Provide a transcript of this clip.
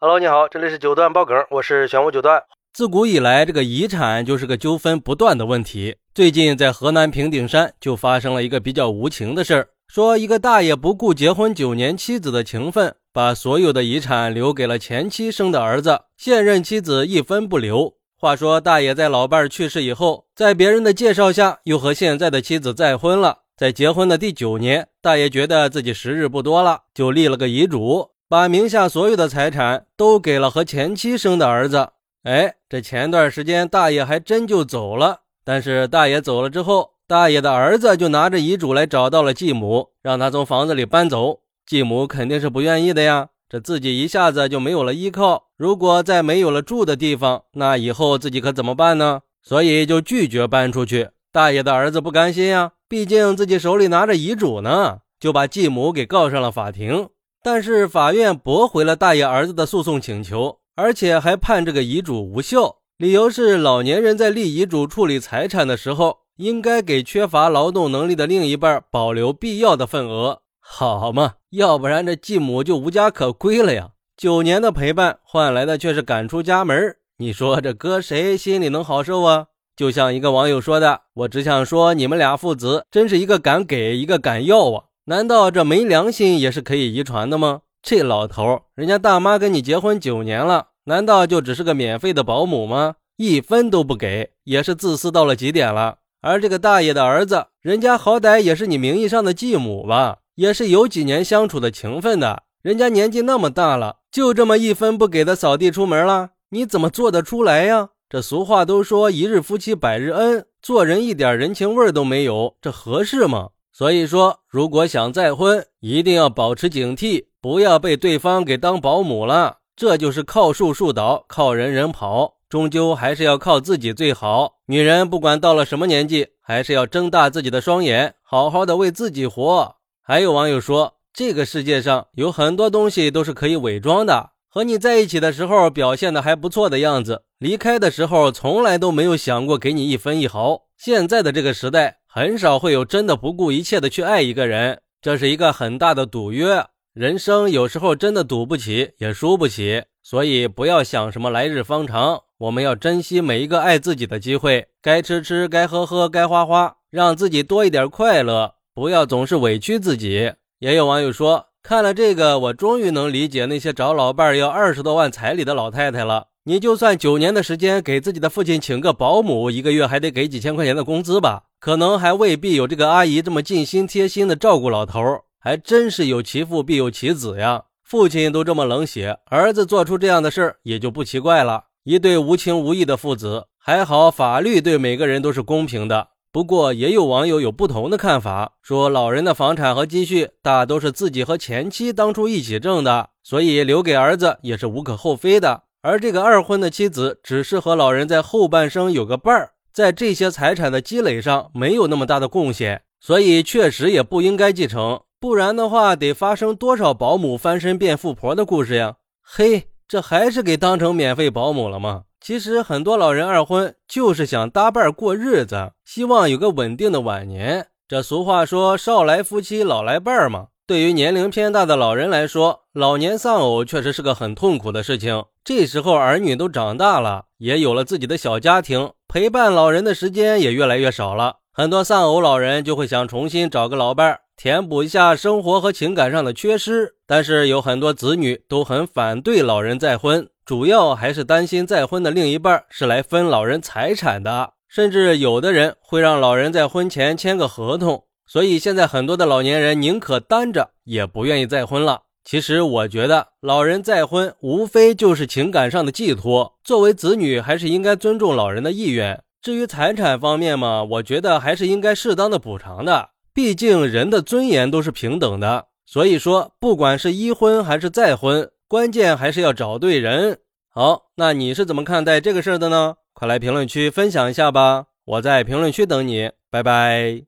Hello，你好，这里是九段爆梗，我是玄武九段。自古以来，这个遗产就是个纠纷不断的问题。最近在河南平顶山就发生了一个比较无情的事儿，说一个大爷不顾结婚九年妻子的情分，把所有的遗产留给了前妻生的儿子，现任妻子一分不留。话说大爷在老伴儿去世以后，在别人的介绍下，又和现在的妻子再婚了。在结婚的第九年，大爷觉得自己时日不多了，就立了个遗嘱，把名下所有的财产都给了和前妻生的儿子。哎，这前段时间大爷还真就走了。但是大爷走了之后，大爷的儿子就拿着遗嘱来找到了继母，让他从房子里搬走。继母肯定是不愿意的呀，这自己一下子就没有了依靠，如果再没有了住的地方，那以后自己可怎么办呢？所以就拒绝搬出去。大爷的儿子不甘心呀。毕竟自己手里拿着遗嘱呢，就把继母给告上了法庭。但是法院驳回了大爷儿子的诉讼请求，而且还判这个遗嘱无效。理由是老年人在立遗嘱处理财产的时候，应该给缺乏劳动能力的另一半保留必要的份额。好嘛，要不然这继母就无家可归了呀。九年的陪伴换来的却是赶出家门，你说这搁谁心里能好受啊？就像一个网友说的：“我只想说，你们俩父子真是一个敢给，一个敢要啊！难道这没良心也是可以遗传的吗？这老头，人家大妈跟你结婚九年了，难道就只是个免费的保姆吗？一分都不给，也是自私到了极点了。而这个大爷的儿子，人家好歹也是你名义上的继母吧，也是有几年相处的情分的。人家年纪那么大了，就这么一分不给的扫地出门了，你怎么做得出来呀？”这俗话都说一日夫妻百日恩，做人一点人情味都没有，这合适吗？所以说，如果想再婚，一定要保持警惕，不要被对方给当保姆了。这就是靠树树倒，靠人人跑，终究还是要靠自己最好。女人不管到了什么年纪，还是要睁大自己的双眼，好好的为自己活。还有网友说，这个世界上有很多东西都是可以伪装的。和你在一起的时候表现的还不错的样子，离开的时候从来都没有想过给你一分一毫。现在的这个时代，很少会有真的不顾一切的去爱一个人，这是一个很大的赌约。人生有时候真的赌不起，也输不起，所以不要想什么来日方长。我们要珍惜每一个爱自己的机会，该吃吃，该喝喝，该花花，让自己多一点快乐，不要总是委屈自己。也有网友说。看了这个，我终于能理解那些找老伴要二十多万彩礼的老太太了。你就算九年的时间给自己的父亲请个保姆，一个月还得给几千块钱的工资吧？可能还未必有这个阿姨这么尽心贴心的照顾老头儿。还真是有其父必有其子呀！父亲都这么冷血，儿子做出这样的事儿也就不奇怪了。一对无情无义的父子，还好法律对每个人都是公平的。不过，也有网友有不同的看法，说老人的房产和积蓄大都是自己和前妻当初一起挣的，所以留给儿子也是无可厚非的。而这个二婚的妻子，只是和老人在后半生有个伴儿，在这些财产的积累上没有那么大的贡献，所以确实也不应该继承。不然的话，得发生多少保姆翻身变富婆的故事呀？嘿，这还是给当成免费保姆了吗？其实很多老人二婚就是想搭伴过日子，希望有个稳定的晚年。这俗话说“少来夫妻老来伴”嘛。对于年龄偏大的老人来说，老年丧偶确实是个很痛苦的事情。这时候儿女都长大了，也有了自己的小家庭，陪伴老人的时间也越来越少了。很多丧偶老人就会想重新找个老伴儿，填补一下生活和情感上的缺失。但是有很多子女都很反对老人再婚。主要还是担心再婚的另一半是来分老人财产的，甚至有的人会让老人在婚前签个合同。所以现在很多的老年人宁可单着，也不愿意再婚了。其实我觉得，老人再婚无非就是情感上的寄托，作为子女还是应该尊重老人的意愿。至于财产方面嘛，我觉得还是应该适当的补偿的，毕竟人的尊严都是平等的。所以说，不管是一婚还是再婚。关键还是要找对人。好，那你是怎么看待这个事儿的呢？快来评论区分享一下吧，我在评论区等你，拜拜。